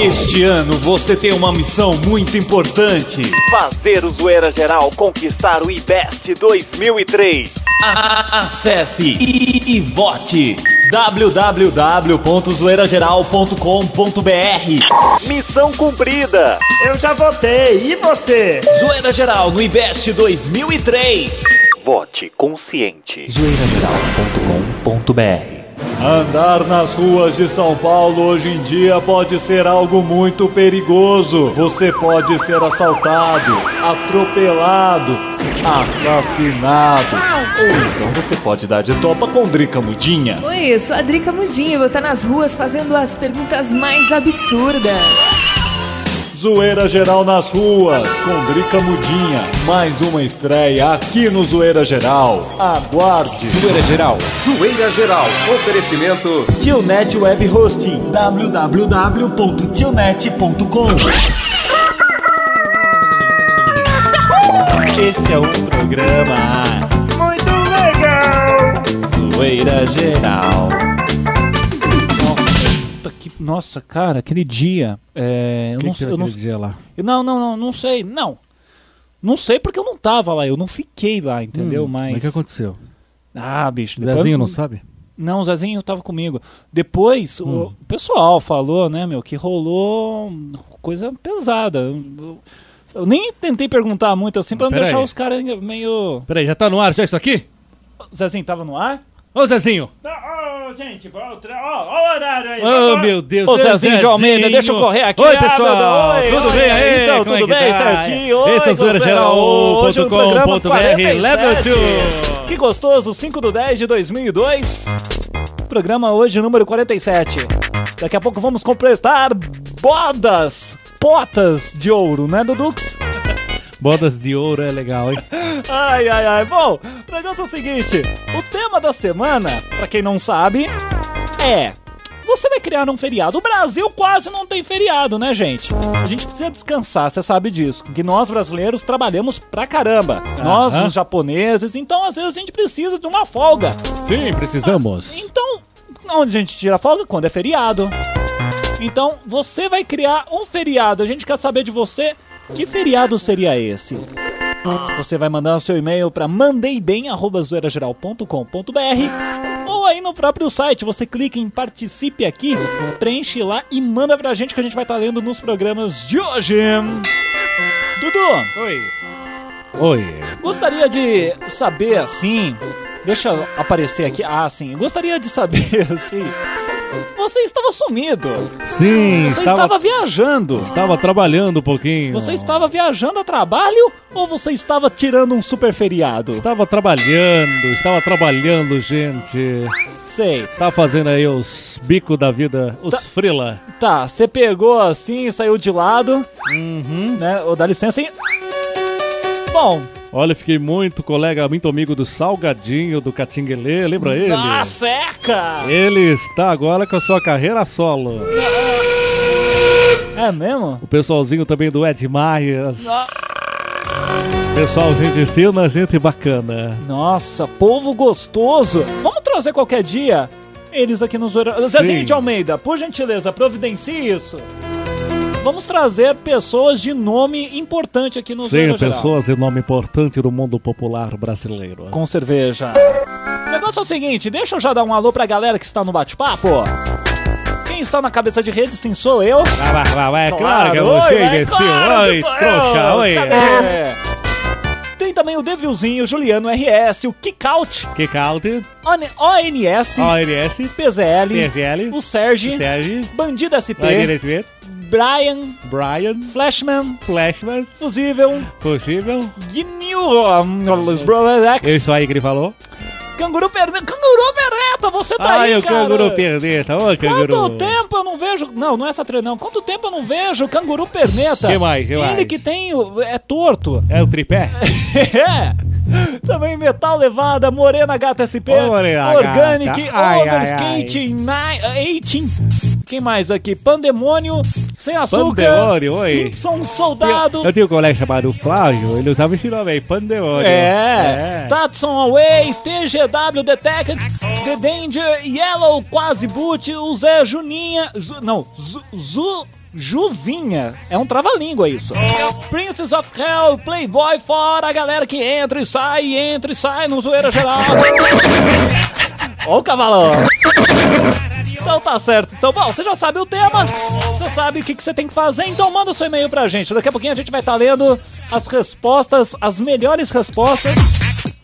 Este ano você tem uma missão muito importante: fazer o Zoeira Geral conquistar o IBEST 2003. A acesse e, e, e vote www.zoeirageral.com.br Missão cumprida! Eu já votei, e você? Zoeira Geral no IBEST 2003. Vote consciente. zoeirageral.com.br Andar nas ruas de São Paulo hoje em dia pode ser algo muito perigoso. Você pode ser assaltado, atropelado, assassinado. Ou então você pode dar de topa com Drica Mudinha. Oi, eu sou a Drica Mudinha vou estar nas ruas fazendo as perguntas mais absurdas. Zoeira Geral nas ruas, com Drica Mudinha. Mais uma estreia aqui no Zoeira Geral. Aguarde. Zoeira Geral. Zoeira Geral. Oferecimento. Tionet Web Hosting. www.tionet.com Este é o programa. Muito legal. Zoeira Geral. Nossa, cara, aquele dia. É, eu Que não, que eu não, dia lá? não, não, não, não sei. Não. Não sei porque eu não tava lá, eu não fiquei lá, entendeu? Hum, Mas. O que aconteceu? Ah, bicho. depois- Zezinho não sabe? Não, o Zezinho tava comigo. Depois, Hum. o pessoal falou, né, meu, que rolou coisa pesada. Eu, nem tentei perguntar muito assim pra não Pera deixar aí. os caras meio. Peraí, já tá no ar já isso aqui? O Zezinho tava no ar? Ô Zezinho! Gente, volta. Ó, ó o horário aí. Ô vamos- meu Deus! Ô, é Zezinho de Almeida, deixa eu correr aqui. Oi Ah, pessoal! meu Deus, tudo oi, bem oi, aí? Então, Como é tudo que bem, tá? certinho? Oi, Esse é o zoeirageral.com.br 47. Level 2! Que gostoso, 5 do 10 de 2002. Programa hoje número 47. Daqui a pouco vamos completar bodas, potas de ouro, né, Dudux? Bodas de ouro é legal, hein? Ai, ai, ai. Bom, o negócio é o seguinte: o tema da semana, pra quem não sabe, é. Você vai criar um feriado. O Brasil quase não tem feriado, né, gente? A gente precisa descansar, você sabe disso. Que nós brasileiros trabalhamos pra caramba. Nós, Aham. os japoneses, então às vezes a gente precisa de uma folga. Sim, precisamos. Então, onde a gente tira folga? Quando é feriado. Então, você vai criar um feriado. A gente quer saber de você que feriado seria esse. Você vai mandar o seu e-mail para mandeibem@zoeirageral.com.br ou aí no próprio site, você clica em participe aqui, preenche lá e manda pra gente que a gente vai estar lendo nos programas de hoje. Dudu, Oi. Oi. Gostaria de saber assim. Deixa aparecer aqui. Ah, sim. Gostaria de saber assim. Você estava sumido. Sim, Você estava, estava viajando. estava trabalhando um pouquinho. Você estava viajando a trabalho ou você estava tirando um super feriado? Estava trabalhando, estava trabalhando, gente. Sei. Estava fazendo aí os bicos da vida, os Tá. frila. Tá, você pegou assim, saiu de lado, Uhum. né? Ou dá licença aí. Bom, Olha, fiquei muito colega, muito amigo do Salgadinho, do Catinguelê, lembra ele? ah, seca! Ele está agora com a sua carreira solo. É mesmo? O pessoalzinho também do Ed Myers. Pessoal, gente fina, gente bacana. Nossa, povo gostoso. Vamos trazer qualquer dia eles aqui nos. Zezinho de Almeida, por gentileza, providencie isso. Vamos trazer pessoas de nome importante aqui no Sim, pessoas de nome importante do mundo popular brasileiro. Com cerveja. O negócio é o seguinte, deixa eu já dar um alô pra galera que está no bate-papo. Quem está na cabeça de rede, sim, sou eu. Vai, vai, vai, vai, é claro que é você, imbecil. claro Oi, trouxa, oi. Cadê? Tem também o Devilzinho, Juliano RS, o Kickout, Kickout, ON- ONS, ORS, PZL, PSL, o Sérgio, Sérgio, Bandido SP, Lagueira Brian, Brian, Flashman, Flashman, Fusível. Gnil, Brothers X, Isso aí que ele falou. Canguru Perneta, Canguru Perneta, você tá Ai, aí, o cara. canguru perneta, ô canguru. Quanto tempo eu não vejo. Não, não é essa treina, não. Quanto tempo eu não vejo o canguru perneta? Que mais, que Ele mais? que tem. o- É torto. É o tripé? é. Também Metal Levada, Morena Gata SP, Ô, Morena Organic, Gata. Ai, Over ai, Skate, Ni- 18. Quem mais aqui? Pandemônio, Sem Açúcar, Pandemônio, oi. Simpson Soldado. Eu tinha um colega chamado Flávio, ele usava esse nome aí, Pandemônio. É, Tatson Away, TGW Detected, The Danger, Yellow, Quase Boot, o Zé Juninha. Zu- não, Zu, Zu- Juzinha. É um trava-língua isso. Princess of Hell, Playboy, fora a galera que entra e sai, entra e sai no zoeira geral. Ó o cavalão. Então tá certo. Então, bom, você já sabe o tema, você sabe o que, que você tem que fazer, então manda seu e-mail pra gente. Daqui a pouquinho a gente vai estar lendo as respostas, as melhores respostas.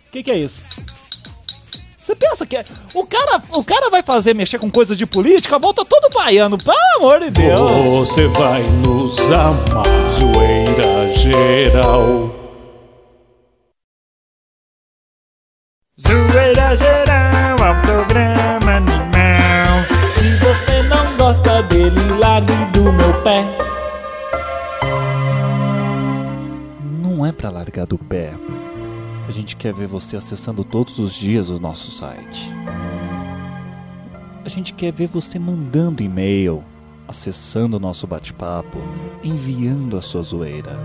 O que, que é isso? Você pensa que é- o cara, o cara vai fazer mexer com coisa de política, volta todo baiano, pelo amor de Deus. Você vai nos amar, zoeira geral. Zoeira geral, é um programa largue do meu pé. Não é pra largar do pé. A gente quer ver você acessando todos os dias o nosso site. A gente quer ver você mandando e-mail, acessando o nosso bate-papo, enviando a sua zoeira.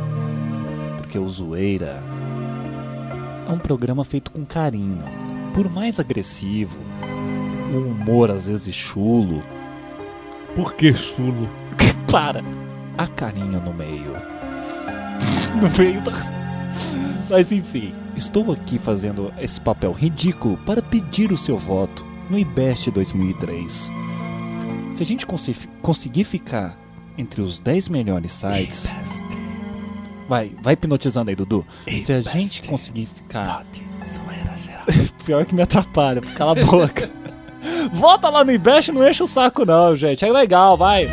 Porque o zoeira é um programa feito com carinho. Por mais agressivo, um humor às vezes chulo, Por que chulo? para, há carinho no meio. No meio da. Mas enfim, estou aqui fazendo esse papel ridículo para pedir o seu voto no IBEST 2003. Se a gente conseguir ficar entre os 10 melhores sites. Vai, vai hipnotizando aí, Dudu. Se a gente conseguir ficar. Pior que me atrapalha, cala a boca. Volta lá no IBEST e não enche o saco, não, gente. É legal, vai.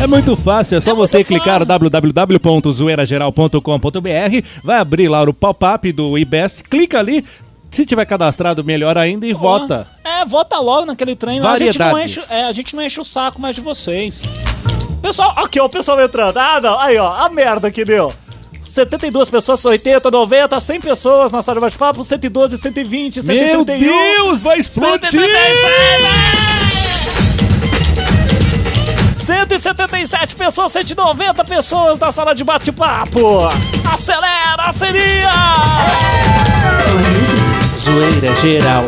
É muito fácil, é só É você clicar no www.zoeirageral.com.br, vai abrir lá o pop-up do IBEST, clica ali, se tiver cadastrado, melhor ainda, e vota. É, vota logo naquele trem. lá. A gente, enche, é, a gente não enche o saco mais de vocês. Pessoal, aqui ó, o pessoal entrando. Ah, não. Aí ó, a merda que deu. 72 pessoas, 80, 90, 100 pessoas na sala de bate-papo, 112, 120, Meu 131. Deus, vai explodir! 177 pessoas, 190 pessoas na sala de bate-papo. Acelera, seria! Zoeira geral.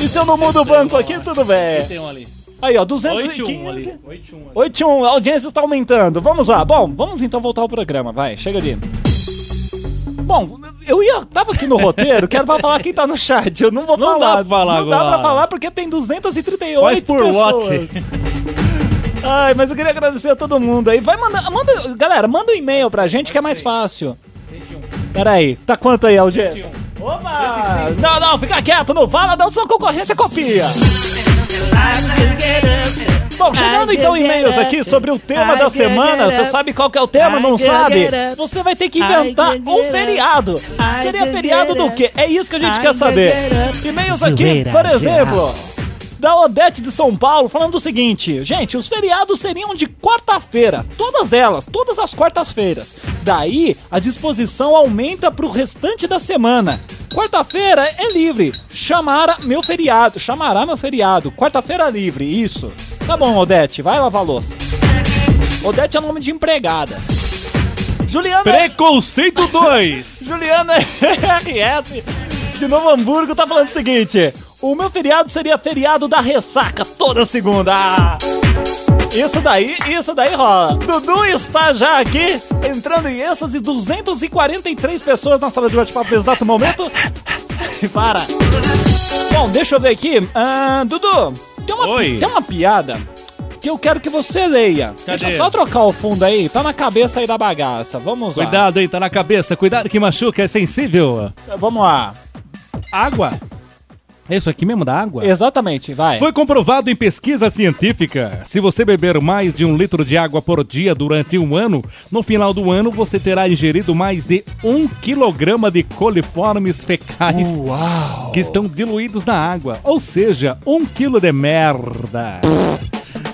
E se eu não mudo o banco aqui, tudo bem. Tem um ali. Aí, ó, 8 215. ali. 8 ali. 8 1, a audiência está aumentando. Vamos lá. Bom, vamos então voltar ao programa. Vai, chega ali. Bom, eu ia. Tava aqui no roteiro, quero pra falar quem tá no chat. Eu não vou Não falar. dá pra falar Não dá agora. pra falar porque tem 238 Faz por pessoas. watch. Ai, mas eu queria agradecer a todo mundo aí. Vai mandar. Manda, galera, manda um e-mail pra gente que é mais fácil. Pera aí, tá quanto aí, audiência? Opa! Não, não, fica quieto, não fala, não, sua concorrência copia. Bom, chegando então e-mails aqui sobre o tema da semana. Você sabe qual que é o tema? Não sabe? Você vai ter que inventar um feriado. Seria feriado do quê? É isso que a gente quer saber. E-mails aqui, por exemplo, da Odete de São Paulo, falando o seguinte: gente, os feriados seriam de quarta-feira, todas elas, todas as quartas-feiras. Daí a disposição aumenta pro restante da semana. Quarta-feira é livre. Chamará meu feriado. Chamará meu feriado. Quarta-feira livre, isso. Tá bom, Odete, vai lavar a louça. Odete é nome de empregada. Juliana. Preconceito 2. Juliana RS de Novo Hamburgo tá falando o seguinte: o meu feriado seria feriado da ressaca toda segunda. Ah, Isso daí, isso daí rola. Dudu está já aqui, entrando em êxtase, 243 pessoas na sala de bate-papo no exato momento. Para. Bom, deixa eu ver aqui. Ah, Dudu, tem uma, Oi. tem uma piada que eu quero que você leia. Cadê? Deixa eu só trocar o fundo aí, tá na cabeça aí da bagaça. Vamos lá. Cuidado aí, tá na cabeça. Cuidado que machuca, é sensível. Vamos lá. Água. É isso aqui mesmo da água? Exatamente, vai. Foi comprovado em pesquisa científica. Se você beber mais de um litro de água por dia durante um ano, no final do ano você terá ingerido mais de um quilograma de coliformes fecais que estão diluídos na água. Ou seja, um quilo de merda.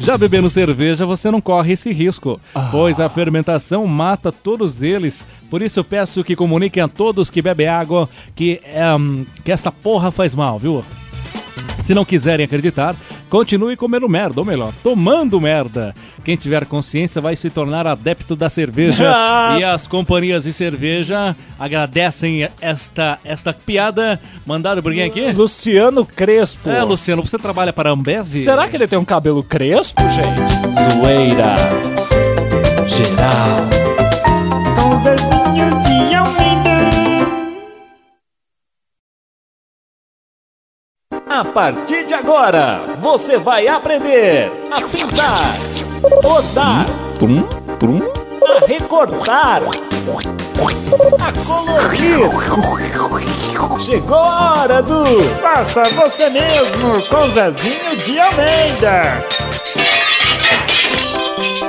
Já bebendo cerveja, você não corre esse risco, pois a fermentação mata todos eles. Por isso eu peço que comuniquem a todos que bebem água que, ehm, que essa porra faz mal, viu? Se não quiserem acreditar, continue comendo merda, ou melhor, tomando merda. Quem tiver consciência vai se tornar adepto da cerveja. e as companhias de cerveja agradecem esta, esta piada. Mandado por quem aqui? Luciano Crespo. É, Luciano, você trabalha para a Ambev? Será que ele tem um cabelo crespo, gente? Zoeira. Geral. Com Zezinho de Almeida. A partir de agora, você vai aprender a pintar, trum. a recortar, a colorir. Chegou a hora do Faça você mesmo com Zezinho de Almeida.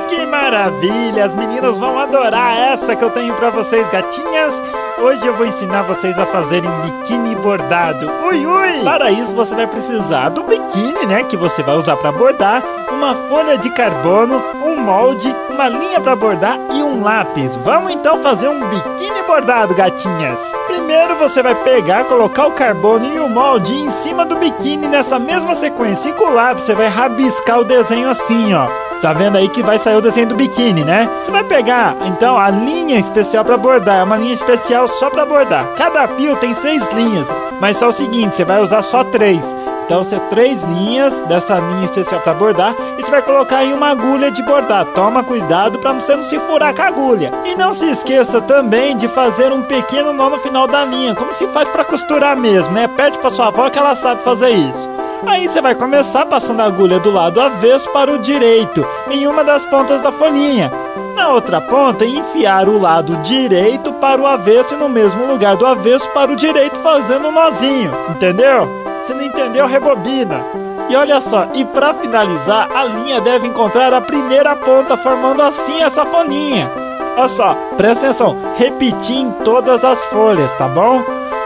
Que maravilha! As meninas vão adorar essa que eu tenho pra vocês, gatinhas. Hoje eu vou ensinar vocês a fazerem um biquíni bordado. Ui, ui! Para isso você vai precisar do biquíni, né, que você vai usar pra bordar, uma folha de carbono, um molde, uma linha pra bordar e um lápis. Vamos então fazer um biquíni bordado, gatinhas. Primeiro você vai pegar, colocar o carbono e o molde em cima do biquíni nessa mesma sequência. E com o lápis você vai rabiscar o desenho assim, ó. Tá vendo aí que vai sair o desenho do biquíni, né? Você vai pegar, então, a linha especial pra bordar. É uma linha especial só pra bordar. Cada fio tem seis linhas. Mas só o seguinte, você vai usar só três. Então, você três linhas dessa linha especial pra bordar. E você vai colocar aí uma agulha de bordar. Toma cuidado pra você não se furar com a agulha. E não se esqueça também de fazer um pequeno nó no final da linha. Como se faz pra costurar mesmo, né? Pede pra sua avó que ela sabe fazer isso. Aí você vai começar passando a agulha do lado avesso para o direito, em uma das pontas da folhinha. Na outra ponta, enfiar o lado direito para o avesso e no mesmo lugar do avesso para o direito, fazendo um nozinho. Entendeu? Se não entendeu, rebobina. E olha só, e para finalizar, a linha deve encontrar a primeira ponta, formando assim essa folhinha. Olha só, presta atenção, repetir em todas as folhas, tá bom?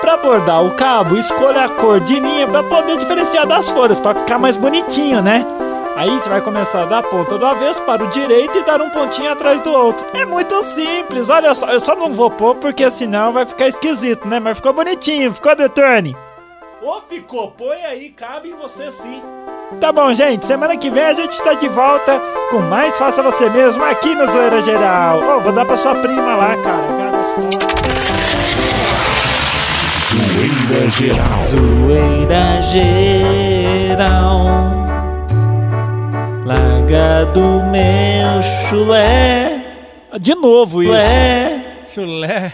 Para bordar o cabo, escolha a cor de linha para poder diferenciar das folhas, para ficar mais bonitinho, né? Aí você vai começar da ponta do avesso para o direito e dar um pontinho atrás do outro. É muito simples, olha só. Eu só não vou pôr porque senão vai ficar esquisito, né? Mas ficou bonitinho, ficou, Detone? Ô, ficou, põe aí, cabe em você sim. Tá bom, gente. Semana que vem a gente tá de volta com mais Faça Você Mesmo aqui no Zoeira Geral. Ô, vou dar pra sua prima lá, cara. Cara, só. Zoeira geral. Larga do meu chulé. De novo isso. Chulé.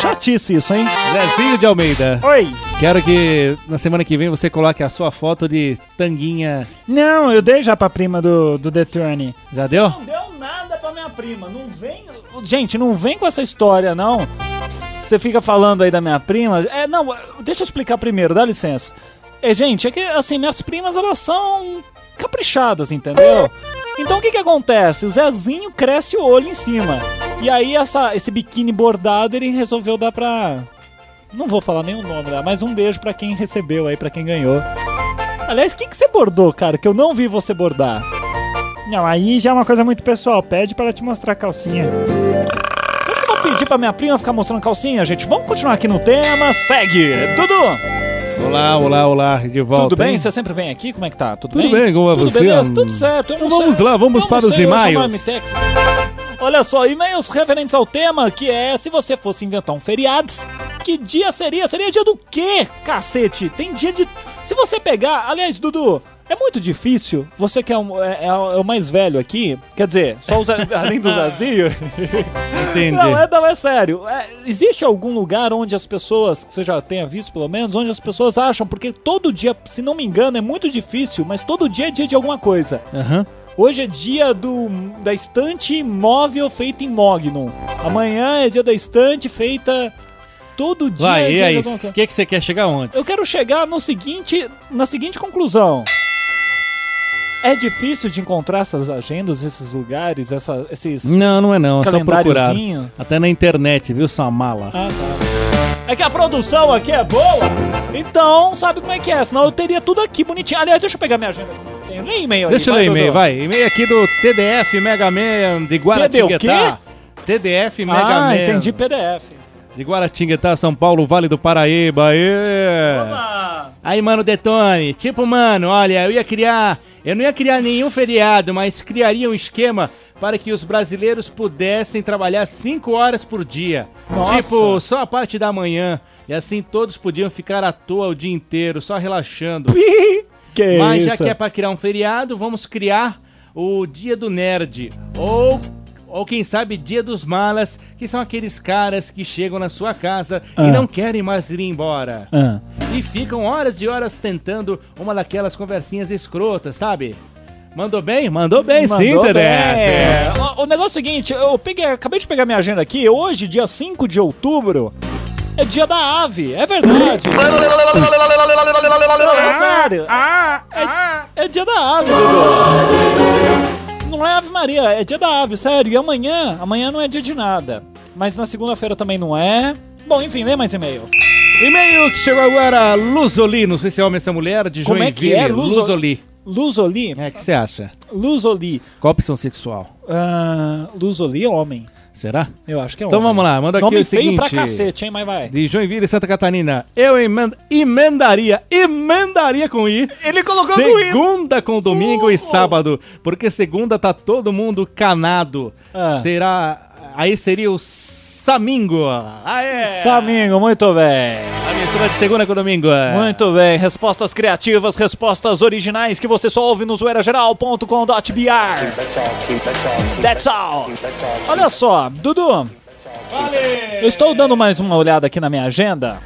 Chatice isso, hein? Zezinho de Almeida. Oi. Quero que na semana que vem você coloque a sua foto de tanguinha. Não, eu dei já pra prima do, do Detone. Já deu? Não deu nada pra minha prima. Não vem. Gente, não vem com essa história, não. Você fica falando aí da minha prima. É, não, deixa eu explicar primeiro, dá licença. É, gente, é que assim, minhas primas elas são caprichadas, entendeu? Então o que que acontece? O Zezinho cresce o olho em cima. E aí essa, esse biquíni bordado ele resolveu dar pra. Não vou falar nenhum nome mas um beijo pra quem recebeu aí, pra quem ganhou. Aliás, o que, que você bordou, cara? Que eu não vi você bordar. Não, aí já é uma coisa muito pessoal. Pede pra ela te mostrar a calcinha. Pedir pra minha prima ficar mostrando calcinha, gente? Vamos continuar aqui no tema. Segue! Dudu! Olá, olá, olá, de volta. Tudo bem? hein? Você sempre vem aqui? Como é que tá? Tudo, Tudo bem, como é Tudo você? beleza? Tudo certo. Então vamos lá, vamos eu para os e-mails. Olha só, e-mails referentes ao tema, que é se você fosse inventar um feriado, que dia seria? Seria dia do quê, cacete? Tem dia de... Se você pegar... Aliás, Dudu, é muito difícil, você que é, um- é- é o mais velho aqui, quer dizer, só o Zé, além do Zezinho... Entendi. Não, é, não, é sério. É, existe algum lugar onde as pessoas, que você já tenha visto pelo menos, onde as pessoas acham, porque todo dia, se não me engano, é muito difícil, mas todo dia é dia de alguma coisa. Aham. Hoje é dia do, da estante móvel feita em Magnum. Amanhã é dia da estante feita. Todo dia é Vai, e dia aí? O que, que você quer chegar onde? Eu quero chegar no seguinte, na seguinte conclusão. É difícil de encontrar essas agendas, esses lugares, essa, esses Não, não é não, é só procurar. Até na internet, viu, sua mala? Ah, tá. É que a produção aqui é boa, então sabe como é que é, senão eu teria tudo aqui bonitinho. Aliás, deixa eu pegar minha agenda. Nem e-mail aí. Deixa eu ler e-mail, vai. E-mail aqui do TDF Mega Man de Guaratinguetá. TDF Mega Ah, Man. entendi PDF. De Guaratinguetá, São Paulo, Vale do Paraíba. Aê! Opa! Aí, mano Detone, tipo, mano, olha, eu ia criar. Eu não ia criar nenhum feriado, mas criaria um esquema para que os brasileiros pudessem trabalhar 5 horas por dia. Nossa. Tipo, só a parte da manhã. E assim todos podiam ficar à toa o dia inteiro, só relaxando. Que Mas já isso? que é pra criar um feriado, vamos criar o Dia do Nerd. Ou, ou quem sabe, Dia dos Malas, que são aqueles caras que chegam na sua casa Ah. e não querem mais ir embora. Ah. E ficam horas e horas tentando uma daquelas conversinhas escrotas, sabe? Mandou bem? Mandou bem, sim, Mandou Dedé. bem. O, o negócio é o seguinte, eu peguei, acabei de pegar minha agenda aqui, hoje, dia 5 de outubro, é dia da ave, é verdade. Não, é sério. É, é dia da ave, Dudu. Não é Ave Maria, é dia da ave, sério. E amanhã, amanhã não é dia de nada. Mas na segunda-feira também não é. Bom, enfim, lê mais e-mail. E-mail que chegou agora, Luzoli, não sei se é homem ou se é mulher, de Como é que é? Joinville. Luzo- Luzoli. Luzoli? É, o que você acha? Luzoli. Qual a opção sexual? Ah, Luzoli é homem. Será? Eu acho que é Então homem. vamos lá, manda aqui Nome o feio pra seguinte. cacete, hein? Mas vai. De Joinville, Santa Catarina. Eu emen- emendaria, emendaria com I. Ele colocou com I. Segunda com domingo e sábado. Porque segunda tá todo mundo canado. Ah. Será. Aí seria o Samingo. Aê! Samingo, muito bem. A mistura de segunda com domingo. Muito bem. Respostas criativas, respostas originais que você só ouve no zoeirageral.com.br. That's all. Olha só, Dudu. Eu estou dando mais uma olhada aqui na minha agenda.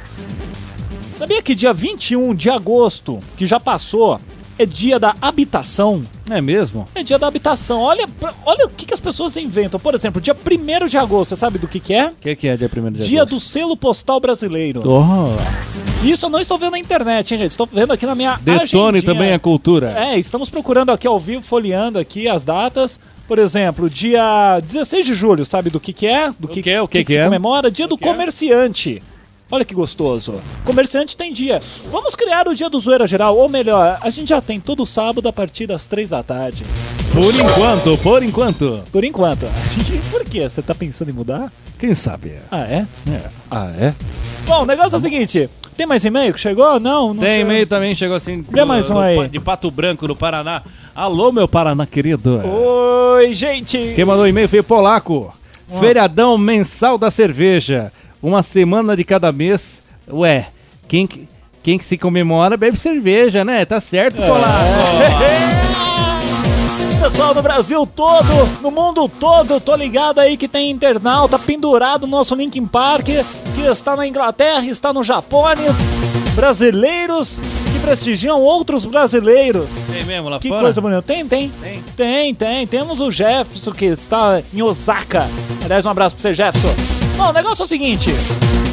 Sabia que dia 21 de agosto, que já passou, é dia da habitação? É mesmo? É dia da habitação. Olha, olha o que, que as pessoas inventam. Por exemplo, dia 1 de agosto, você sabe do que, que é? O que, que é dia 1 de Dia do agosto? selo postal brasileiro. Oh. Isso eu não estou vendo na internet, hein, gente? Estou vendo aqui na minha Detone agendinha. também a cultura. É, estamos procurando aqui ao vivo, folheando aqui as datas. Por exemplo, dia 16 de julho, sabe do que que é? Do que, que é? O que que se é? comemora? Dia do que é? Olha que gostoso. Comerciante tem dia. Vamos criar o dia do Zoeira Geral, ou melhor, a gente já tem todo sábado a partir das 3 da tarde. Por enquanto, por enquanto. Por enquanto. Por quê? Você tá pensando em mudar? Quem sabe? Ah, é? Ah, é? Bom, o negócio é o seguinte. Tem mais e-mail que chegou? Não, não Tem chegou. e-mail também, chegou assim. Vê mais um do- aí. De Pato Branco, no Paraná. Alô, meu Paraná querido. Oi, gente. Quem mandou e-mail foi Polaco. Feriadão mensal da cerveja. Uma semana de cada mês. Ué, quem, que- quem que se comemora bebe cerveja, né? Tá certo, É. Polaco. Pessoal do Brasil todo, no mundo todo, tô ligado aí que tem internauta pendurado no nosso Linkin Park, que está na Inglaterra, está no Japônis, brasileiros que prestigiam outros brasileiros. Tem mesmo lá Que fora? coisa bonita. Tem, tem. Tem, tem. Temos o Jefferson que está em Osaka. Aliás, um abraço pra você, Jefferson. Bom, o negócio é o seguinte.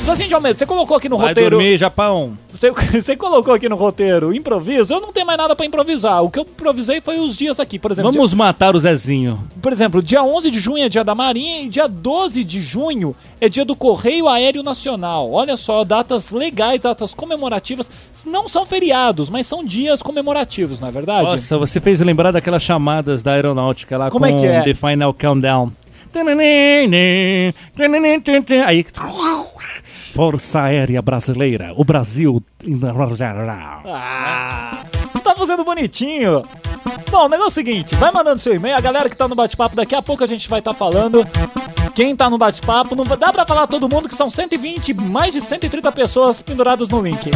Zazinho Almeida, você colocou aqui no Vai roteiro. dormir, Japão. Você, você colocou aqui no roteiro improviso, eu não tenho mais nada pra improvisar. O que eu improvisei foi os dias aqui, por exemplo. Vamos matar o Zezinho. dia- por exemplo, dia 11 de junho é dia da Marinha e dia 12 de junho é dia do Correio Aéreo Nacional. Olha só, datas legais, datas comemorativas. Não são feriados, mas são dias comemorativos, não é verdade? Nossa, você fez lembrar daquelas chamadas da aeronáutica lá Como com é que é? The Final Countdown. Aí. Força Aérea Brasileira, o Brasil. Ah, tá fazendo bonitinho. Bom, o negócio é o seguinte, vai mandando seu e-mail, a galera que tá no bate-papo, daqui a pouco a gente vai estar falando. Quem tá no bate-papo, não dá pra falar todo mundo que são 120, mais de 130 pessoas penduradas no link.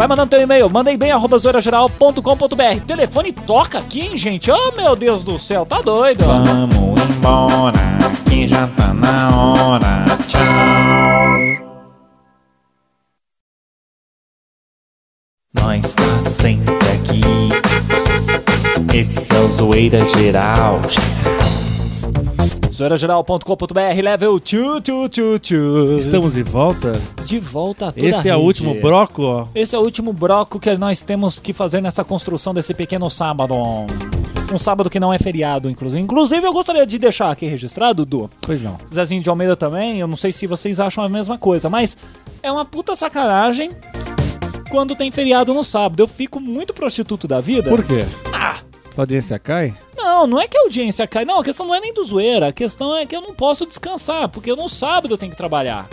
Vai mandando teu e-mail, manda bem arroba zoeirageral.com.br. Telefone toca aqui, hein, gente? Oh, meu Deus do céu, tá doido. Vamos embora, que já tá na hora. Tchau. Nós tá sempre aqui. Esse é o Zoeira Geral. zoeirageral.com.br, level 222. Estamos de volta. de volta a toda Esse é o último bloco, ó. Esse é o último bloco que nós temos que fazer nessa construção desse pequeno sábado. Um sábado que não é feriado, inclusive. Inclusive, eu gostaria de deixar aqui registrado, Du. Pois não. Zezinho de Almeida também, eu não sei se vocês acham a mesma coisa, mas é uma puta sacanagem quando tem feriado no sábado. Eu fico muito prostituto da vida. Por quê? Ah! Sua audiência cai? Não, não é que a audiência cai. Não, a questão não é nem do zoeira. A questão é que eu não posso descansar, porque no sábado eu tenho que trabalhar.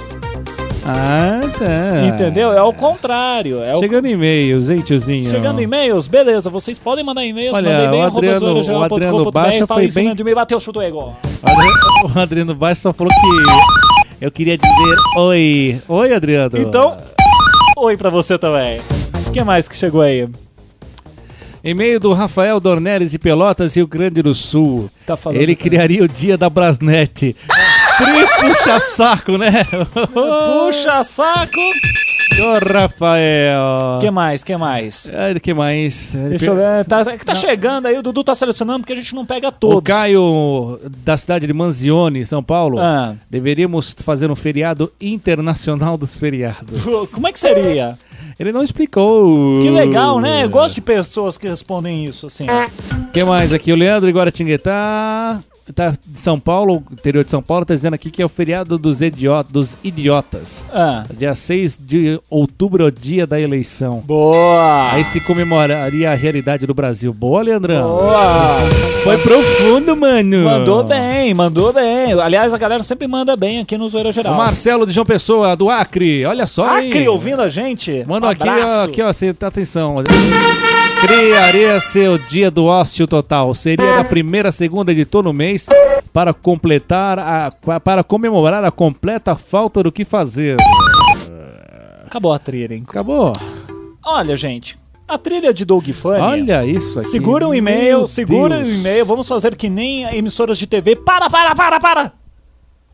Ah, tá. Entendeu? É o contrário. É o Chegando e-mails, hein, tiozinho? Chegando e-mails, beleza, vocês podem mandar e-mails, Olha, mandem bem, o Adriano- o Adriano Baixa foi bem- de e-mail, bateu, chutou igual. O Adriano- O Adriano Baixo só falou que eu queria dizer oi. Oi, Adriano. Então, oi pra você também. O que mais que chegou aí? E-mail do Rafael Dornelles de Pelotas, Rio Grande do Sul. Tá falando Ele criaria o dia da Brasnet. Puxa saco, né? Puxa saco! Ô, Rafael. que mais, que mais? O que mais? Deixa eu ver, tá, é que tá chegando aí, o Dudu tá selecionando porque a gente não pega todos. O Caio, da cidade de Manzione, São Paulo, Ah. deveríamos fazer um feriado internacional dos feriados. Como é que seria? Ele não explicou. Que legal, né? Eu gosto de pessoas que respondem isso, assim. O que mais aqui? O Leandro Iguaratinguetá, tá de São Paulo, interior de São Paulo, tá dizendo aqui que é o feriado dos, idiot, dos idiotas. Ah, Dia 6 de outubro é o dia da eleição. boa! Aí se comemoraria a realidade do Brasil. Boa, Leandrão. Boa! Foi profundo, mano. Mandou bem, mandou bem. Aliás, a galera sempre manda bem aqui no Zoeira O Geral. Marcelo de João Pessoa, do Acre. Olha só, hein? Acre ouvindo a gente? Manda Um aqui, ó, aqui, ó, cê- tá atenção. Criaria seu dia do ócio total. Seria na primeira segunda de todo mês para completar a, para comemorar a completa falta do que fazer. Acabou a trilha, hein? Acabou? Olha, gente, a trilha de Doug Funny. Olha isso aqui. Segura o e-mail, Meu segura Deus. o e-mail. Vamos fazer que nem emissoras de TV. Para, para, para, para!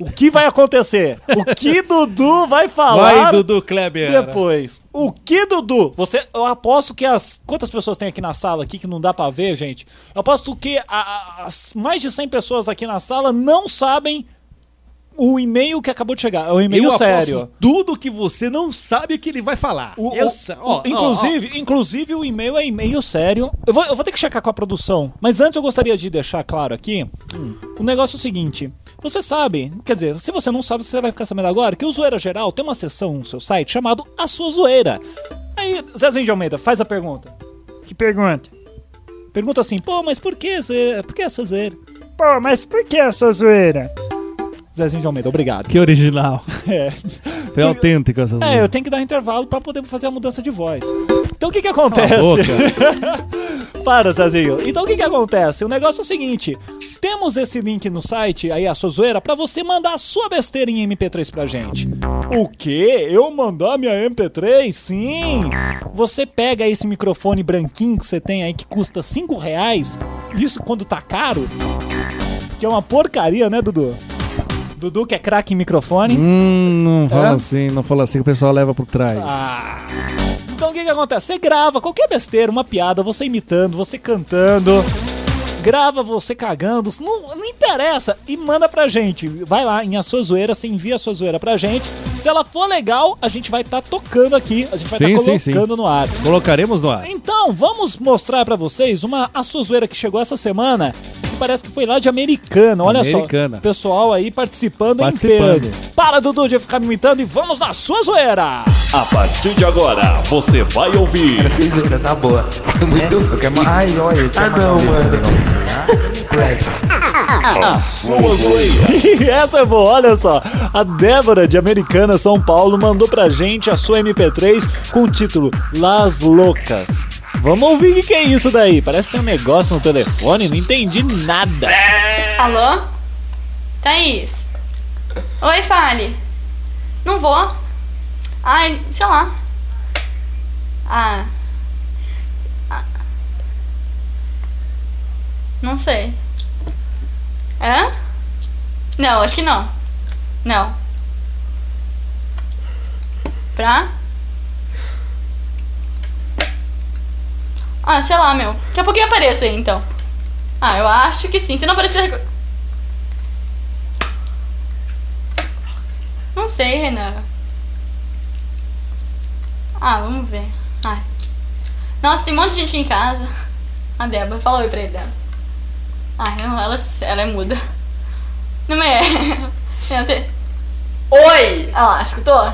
O que vai acontecer? O que Dudu vai falar Vai, Dudu Kleber. depois? O que Dudu? Você, eu aposto que as quantas pessoas tem aqui na sala aqui que não dá pra ver, gente? Eu aposto que a- a- as mais de 100 pessoas aqui na sala não sabem o e-mail que acabou de chegar. É o e-mail Eu sério. aposto tudo que você não sabe que ele vai falar. O- eu o- sa- ó, ó, inclusive, inclusive o e-mail é e-mail sério. Eu vou, eu vou ter que checar com a produção. Mas antes eu gostaria de deixar claro aqui o negócio é o seguinte. Você sabe, quer dizer, se você não sabe, você vai ficar sabendo agora que o Zoeira Geral tem uma seção no seu site chamado A Sua Zoeira. Aí, Zezinho de Almeida, faz a pergunta. Que pergunta? Pergunta assim, pô, mas por que, zoeira? por que essa zoeira? Pô, mas por que essa zoeira? Zezinho de Almeida, obrigado. Que original. É. Foi autêntico essas É, eu tenho que dar intervalo pra poder fazer a mudança de voz. Então o que que acontece? Para, Zezinho. Então o que que acontece? O negócio é o seguinte: temos esse link no site, aí a sua zoeira, pra você mandar a sua besteira em MP3 pra gente. O quê? Eu mandar minha MP3? Sim! Você pega esse microfone branquinho que você tem aí que custa 5 reais, isso quando tá caro, que é uma porcaria, né, Dudu? Dudu que é craque em microfone. Hum, não fala É? assim, não fala assim que o pessoal leva por trás. Ah. Então o que que acontece? Você grava qualquer besteira, uma piada, você imitando, você cantando, grava você cagando, não, não interessa, e manda pra gente. Vai lá em A Sua Zoeira, você envia a sua zoeira pra gente. Se ela for legal, a gente vai estar tocando aqui, a gente vai Sim, estar sim, sim. colocando no ar. Colocaremos no ar. Então, vamos mostrar pra vocês uma A Sua Zoeira que chegou essa semana. Que parece que foi lá de Americana, olha Americana. só. Pessoal aí participando, Participando. em peso. Para, Dudu, de ficar me imitando e vamos na sua zoeira! A partir de agora, você vai ouvir Zoeira, tá boa. Muito. Eu quero mais. Ai, olha. Ah, não, mano. a sua essa é boa, olha só. A Débora de Americana, São Paulo, mandou pra gente a sua MP3 com o título Las Loucas. Vamos ouvir o que, que é isso daí. Parece que tem um negócio no telefone, não entendi nada. Alô? Thaís? Oi, fale. Não vou. Ai, sei lá. Ah. Ah. Não sei. Hã? Não, acho que não. Não. Pra? Ah, sei lá, meu. Daqui a pouquinho apareço aí, então. Ah, eu acho que sim. Se não aparecer. Não sei, Renan. Ah, vamos ver. Ai. Nossa, tem um monte de gente aqui em casa. A Débora, fala oi pra ele, Débora. Ai, não, ela, ela é muda. Não é. Tem- Oi! Ah lá, escutou?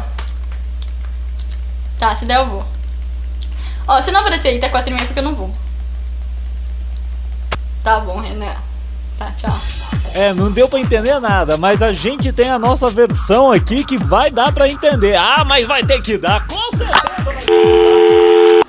Tá, se der eu vou. Ó, se não aparecer aí até 4 e meia, porque eu não vou. Tá bom, Renan. Tá, tchau. É, não deu pra entender nada, mas a gente tem a nossa versão aqui que vai dar pra entender. Ah, mas vai ter que dar, com certeza. vai ter que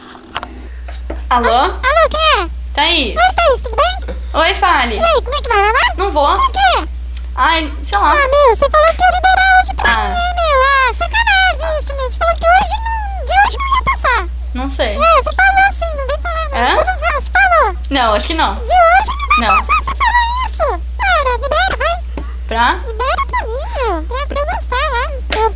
Alô? Alô, quem é? Thaís? Oi, Thaís, tudo bem? Oi, fale. E aí, como é que vai? Vai lá? Não vou. Por quê? Ai, sei lá. Ah, meu, você falou que ia liberar hoje pra Ah. mim, meu? Ah, sacanagem isso mesmo. Você falou que hoje não, de hoje não ia passar. Não sei. É, você falou assim, não vem falar não. É? Você não falou, você falou. Não, acho que não. De hoje não vai Não. passar, você falou isso. Para, libera, vai. Pra? Libera pra mim, meu. Pra, pra eu gostar lá. Eu,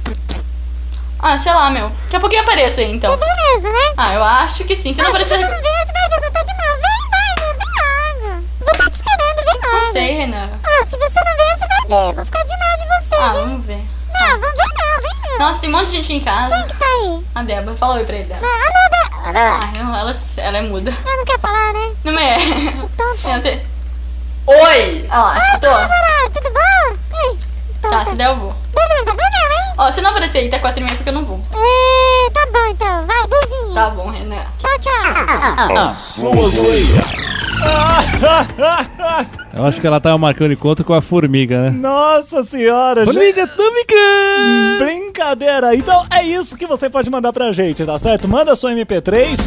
Ah, sei lá, meu. Daqui a pouquinho eu apareço aí, então. você vem mesmo, né? Ah, eu acho que sim. Se não ah, se aparecer... você não vier, você vai ver, eu estar de mal. Vem, vai, meu, vem logo. Vou estar te esperando, vem logo. Não sei, Renan. Ah, se você não vier, você vai ver. Eu Vou ficar de mal de você, Ah, viu? vamos ver. Não, vamos ver não, vem meu. Nossa, tem um monte de gente aqui em casa. Quem que tá aí? A Débora. Fala oi pra ele, Débora. Ah, alô, alô. Ah, não, ela, ela é muda. Ela não quer falar, né? Não é? Então tá. Te... Oi! Ah lá, escutou? Namorado, tudo bom? Ei, então Tá, se der eu vou. Beleza, hein? Ó, se não aparecer aí até 4 e meia, porque eu não vou. Ê, tá bom então, vai, beijinho. Tá bom, Renan. Tchau, tchau. A sua zoeira. Eu acho que ela tava marcando encontro com a formiga, né? Nossa senhora, gente. Formiga atômica! Brincadeira! Então é isso que você pode mandar pra gente, tá certo? Manda sua MP3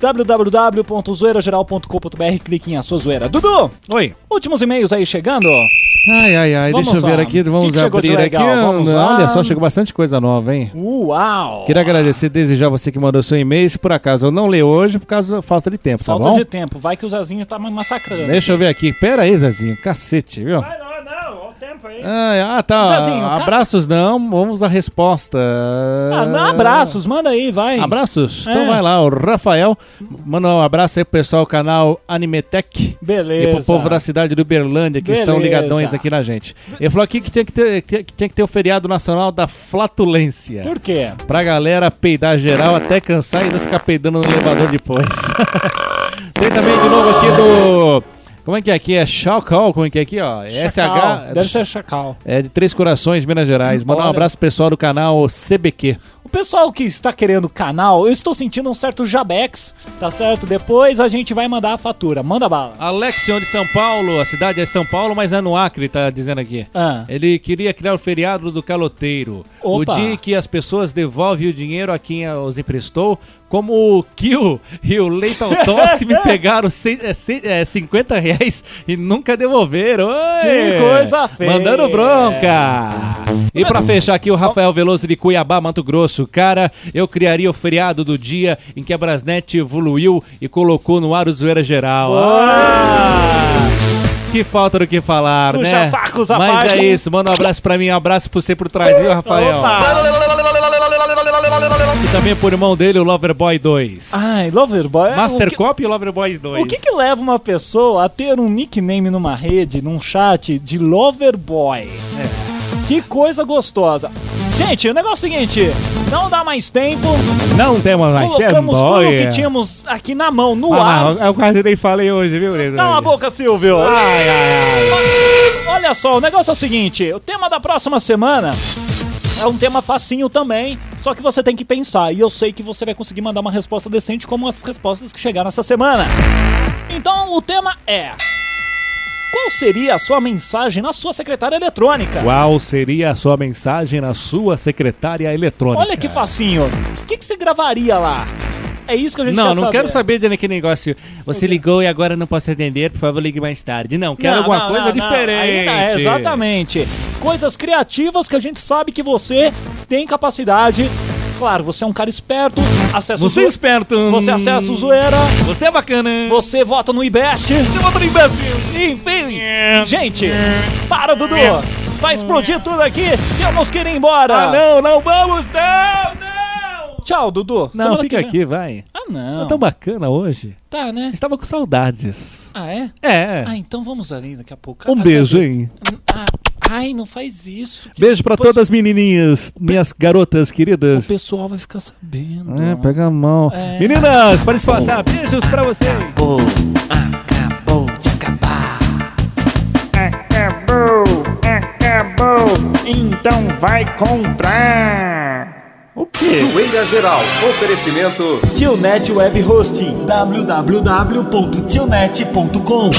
www.zoeirageral.com.br clique em a sua zoeira. Dudu, Oi. últimos e-mails aí chegando. Ai, ai, ai, Vamos deixa eu ver lá. aqui, vamos que que abrir aqui. Vamos. Olha só, chegou bastante coisa nova, hein? Uau! Queria agradecer, desejar você que mandou seu e-mail. Se por acaso eu não ler hoje, por causa da falta de tempo, tá Falta bom? de tempo, vai que o Zezinho tá me massacrando. Deixa eu ver aqui. Pera aí, Zezinho. Cacete, viu? Vai, Ah, ah, tá. Zezinho, cara- Abraços não, vamos à resposta. Ah, abraços, manda aí, vai. Abraços? É. Então vai lá, o Rafael. Manda um abraço aí pro pessoal do canal Animetech. Beleza. E pro povo da cidade do Uberlândia, que estão Beleza. ligadões aqui na gente. Ele falou aqui que tinha que, ter, que tinha que ter o feriado nacional da flatulência. Por quê? Pra galera peidar geral até cansar e não ficar peidando no elevador depois. Tem também de novo aqui do. Como é que é aqui? É Chacal, como é que é aqui, ó? Chacal, SH. Deve ser chacal. É de Três Corações, Minas Gerais. Mandar um abraço pro pessoal do canal CBQ. O pessoal que está querendo o canal, eu estou sentindo um certo jabex, tá certo? Depois a gente vai mandar a fatura. Manda bala. Alexion de São Paulo, a cidade é São Paulo, mas é no Acre, tá dizendo aqui. Ah. Ele queria criar o feriado do caloteiro. Opa. O dia que as pessoas devolvem o dinheiro a quem os emprestou, como o Kill e o Leighton que me pegaram cem- é, cem- é, 50 reais e nunca devolveram. Oi! Que coisa feia. Mandando bronca! E pra fechar aqui, o Rafael Veloso de Cuiabá, Mato Grosso. Cara, eu criaria o feriado do dia em que a Brasnet evoluiu e colocou no ar o Zoeira Geral. Ah! Que falta do que falar, Puxa né? sacos Mas é isso, manda um abraço pra mim, um abraço pra você por trás, viu, Rafael? E também por irmão dele, o Loverboy 2. Ai, Loverboy. é Master que- Cop e o Loverboy 2. O que que leva uma pessoa a ter um nickname numa rede, num chat de Loverboy? É. Que coisa gostosa. Gente, o negócio é o seguinte, não dá mais tempo. Não temos mais Colocamos tempo, tudo olha. que tínhamos aqui na mão, no Ah, ar. não, eu quase nem falei hoje, viu, Breno? Cala a boca, Silvio. Ai, ai, ai. Olha só, o negócio é o seguinte: o tema da próxima semana é um tema facinho também, só que você tem que pensar. E eu sei que você vai conseguir mandar uma resposta decente, como as respostas que chegaram essa semana. Então, o tema é: Qual seria a sua mensagem na sua secretária eletrônica? Qual seria a sua mensagem na sua secretária eletrônica? Olha que facinho. O que, que você gravaria lá? É isso que a gente Não, quer não saber. quero saber de aquele negócio. Você ligou e agora não posso atender, por favor, ligue mais tarde. Não, quero Não, alguma não, coisa não, não. diferente. Não, é, exatamente. Coisas criativas que a gente sabe que você tem capacidade. Claro, você é um cara esperto, acessa o Você é esperto. Você acessa o Zoeira, Você é bacana. você vota no IBEST. Você vota no imbecil. Enfim, gente, para, Dudu. Vai explodir tudo aqui. Temos que ir embora. Ah, não, não vamos, não, não. Tchau, Dudu. Não, Semana fica aqui, vai. Ah, não. Tá tão bacana hoje. Tá, né? Estava com saudades. Ah, é? É. Ah, então vamos ali daqui a pouco. Um Ah, beijo, cadê? hein? Ah, ai, não faz isso. Beijo pra Depois todas as menininhas, minhas garotas O queridas. pessoal vai ficar sabendo. É, pega a mão. É. Meninas, para disfarçar, beijos pra vocês. Acabou de acabar. Acabou, acabou. Então vai comprar. O quê? Zoeira Geral. Oferecimento Tionet Web Hosting www.tionet.com